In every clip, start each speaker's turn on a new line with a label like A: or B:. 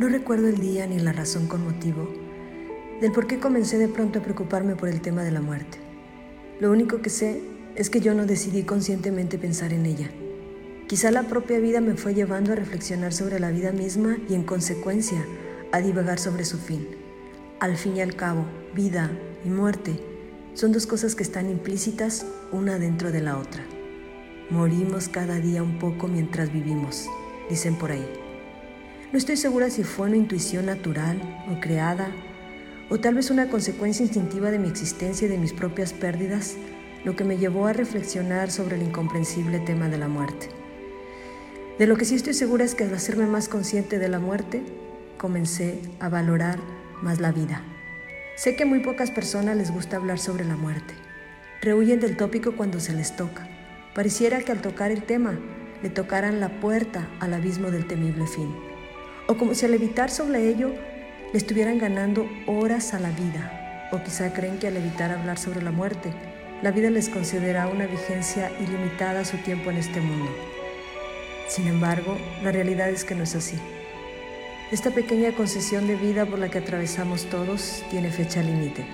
A: No recuerdo el día ni la razón con motivo del por qué comencé de pronto a preocuparme por el tema de la muerte. Lo único que sé es que yo no decidí conscientemente pensar en ella. Quizá la propia vida me fue llevando a reflexionar sobre la vida misma y en consecuencia a divagar sobre su fin. Al fin y al cabo, vida y muerte son dos cosas que están implícitas una dentro de la otra. Morimos cada día un poco mientras vivimos, dicen por ahí. No estoy segura si fue una intuición natural o creada, o tal vez una consecuencia instintiva de mi existencia y de mis propias pérdidas, lo que me llevó a reflexionar sobre el incomprensible tema de la muerte. De lo que sí estoy segura es que al hacerme más consciente de la muerte, comencé a valorar más la vida. Sé que muy pocas personas les gusta hablar sobre la muerte. Rehuyen del tópico cuando se les toca. Pareciera que al tocar el tema le tocaran la puerta al abismo del temible fin o como si al evitar sobre ello le estuvieran ganando horas a la vida, o quizá creen que al evitar hablar sobre la muerte, la vida les concederá una vigencia ilimitada a su tiempo en este mundo. Sin embargo, la realidad es que no es así. Esta pequeña concesión de vida por la que atravesamos todos tiene fecha límite,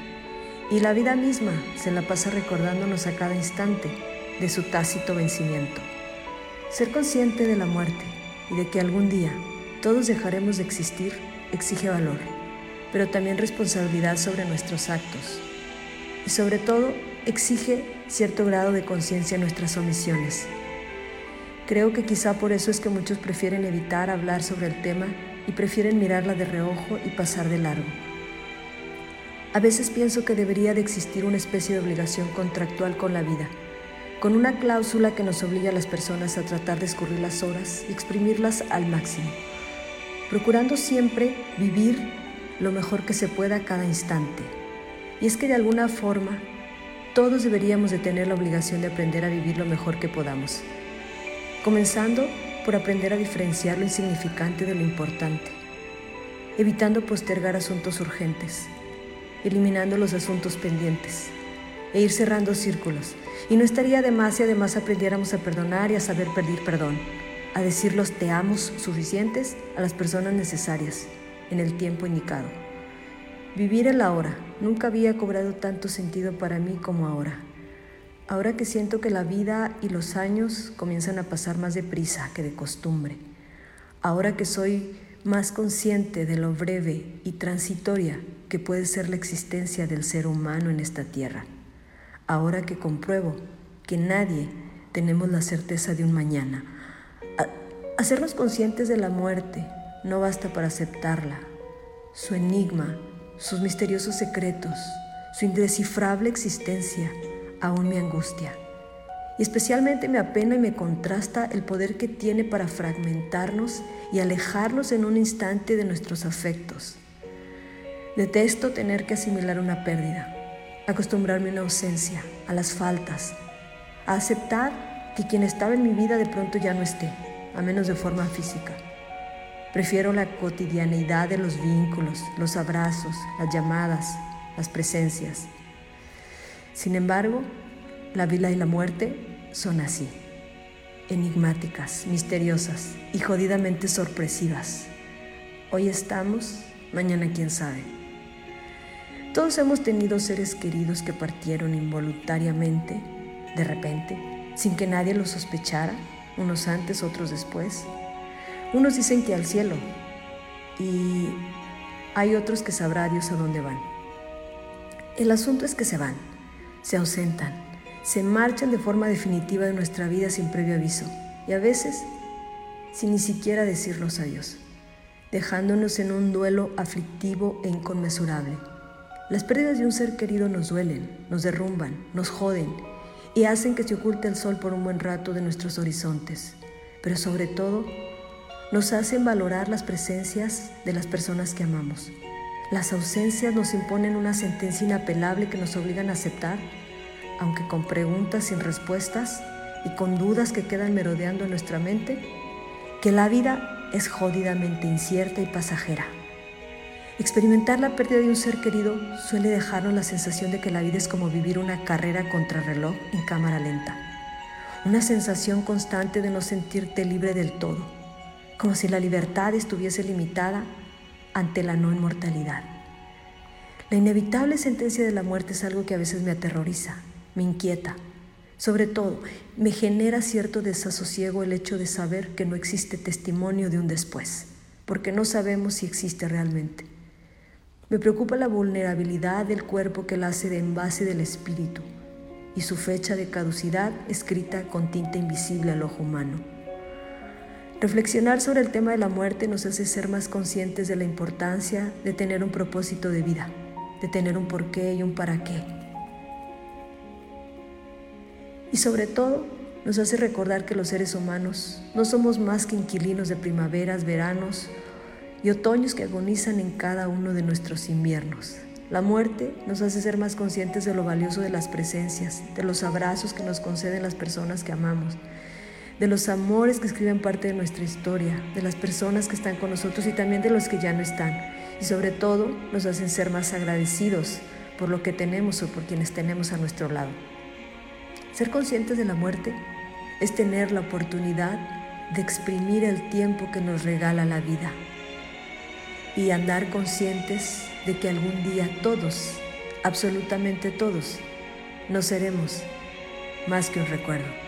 A: y la vida misma se la pasa recordándonos a cada instante de su tácito vencimiento. Ser consciente de la muerte y de que algún día todos dejaremos de existir exige valor, pero también responsabilidad sobre nuestros actos. Y sobre todo, exige cierto grado de conciencia en nuestras omisiones. Creo que quizá por eso es que muchos prefieren evitar hablar sobre el tema y prefieren mirarla de reojo y pasar de largo. A veces pienso que debería de existir una especie de obligación contractual con la vida, con una cláusula que nos obligue a las personas a tratar de escurrir las horas y exprimirlas al máximo procurando siempre vivir lo mejor que se pueda cada instante. Y es que de alguna forma todos deberíamos de tener la obligación de aprender a vivir lo mejor que podamos, comenzando por aprender a diferenciar lo insignificante de lo importante, evitando postergar asuntos urgentes, eliminando los asuntos pendientes e ir cerrando círculos. Y no estaría de más si además aprendiéramos a perdonar y a saber pedir perdón a decir los te amos suficientes a las personas necesarias en el tiempo indicado. Vivir el ahora nunca había cobrado tanto sentido para mí como ahora. Ahora que siento que la vida y los años comienzan a pasar más deprisa que de costumbre. Ahora que soy más consciente de lo breve y transitoria que puede ser la existencia del ser humano en esta tierra. Ahora que compruebo que nadie tenemos la certeza de un mañana Hacernos conscientes de la muerte no basta para aceptarla. Su enigma, sus misteriosos secretos, su indescifrable existencia aún me angustia. Y especialmente me apena y me contrasta el poder que tiene para fragmentarnos y alejarnos en un instante de nuestros afectos. Detesto tener que asimilar una pérdida, acostumbrarme a una ausencia, a las faltas, a aceptar que quien estaba en mi vida de pronto ya no esté a menos de forma física. Prefiero la cotidianeidad de los vínculos, los abrazos, las llamadas, las presencias. Sin embargo, la vida y la muerte son así, enigmáticas, misteriosas y jodidamente sorpresivas. Hoy estamos, mañana quién sabe. Todos hemos tenido seres queridos que partieron involuntariamente, de repente, sin que nadie lo sospechara unos antes, otros después. Unos dicen que al cielo y hay otros que sabrá Dios a dónde van. El asunto es que se van, se ausentan, se marchan de forma definitiva de nuestra vida sin previo aviso y a veces sin ni siquiera decirnos adiós, dejándonos en un duelo aflictivo e inconmensurable. Las pérdidas de un ser querido nos duelen, nos derrumban, nos joden y hacen que se oculte el sol por un buen rato de nuestros horizontes, pero sobre todo nos hacen valorar las presencias de las personas que amamos. Las ausencias nos imponen una sentencia inapelable que nos obligan a aceptar, aunque con preguntas sin respuestas y con dudas que quedan merodeando en nuestra mente, que la vida es jodidamente incierta y pasajera. Experimentar la pérdida de un ser querido suele dejarnos la sensación de que la vida es como vivir una carrera contra reloj en cámara lenta. Una sensación constante de no sentirte libre del todo, como si la libertad estuviese limitada ante la no inmortalidad. La inevitable sentencia de la muerte es algo que a veces me aterroriza, me inquieta. Sobre todo, me genera cierto desasosiego el hecho de saber que no existe testimonio de un después, porque no sabemos si existe realmente. Me preocupa la vulnerabilidad del cuerpo que la hace de envase del espíritu y su fecha de caducidad escrita con tinta invisible al ojo humano. Reflexionar sobre el tema de la muerte nos hace ser más conscientes de la importancia de tener un propósito de vida, de tener un porqué y un para qué. Y sobre todo, nos hace recordar que los seres humanos no somos más que inquilinos de primaveras, veranos y otoños que agonizan en cada uno de nuestros inviernos. La muerte nos hace ser más conscientes de lo valioso de las presencias, de los abrazos que nos conceden las personas que amamos, de los amores que escriben parte de nuestra historia, de las personas que están con nosotros y también de los que ya no están. Y sobre todo nos hacen ser más agradecidos por lo que tenemos o por quienes tenemos a nuestro lado. Ser conscientes de la muerte es tener la oportunidad de exprimir el tiempo que nos regala la vida y andar conscientes de que algún día todos, absolutamente todos, no seremos más que un recuerdo.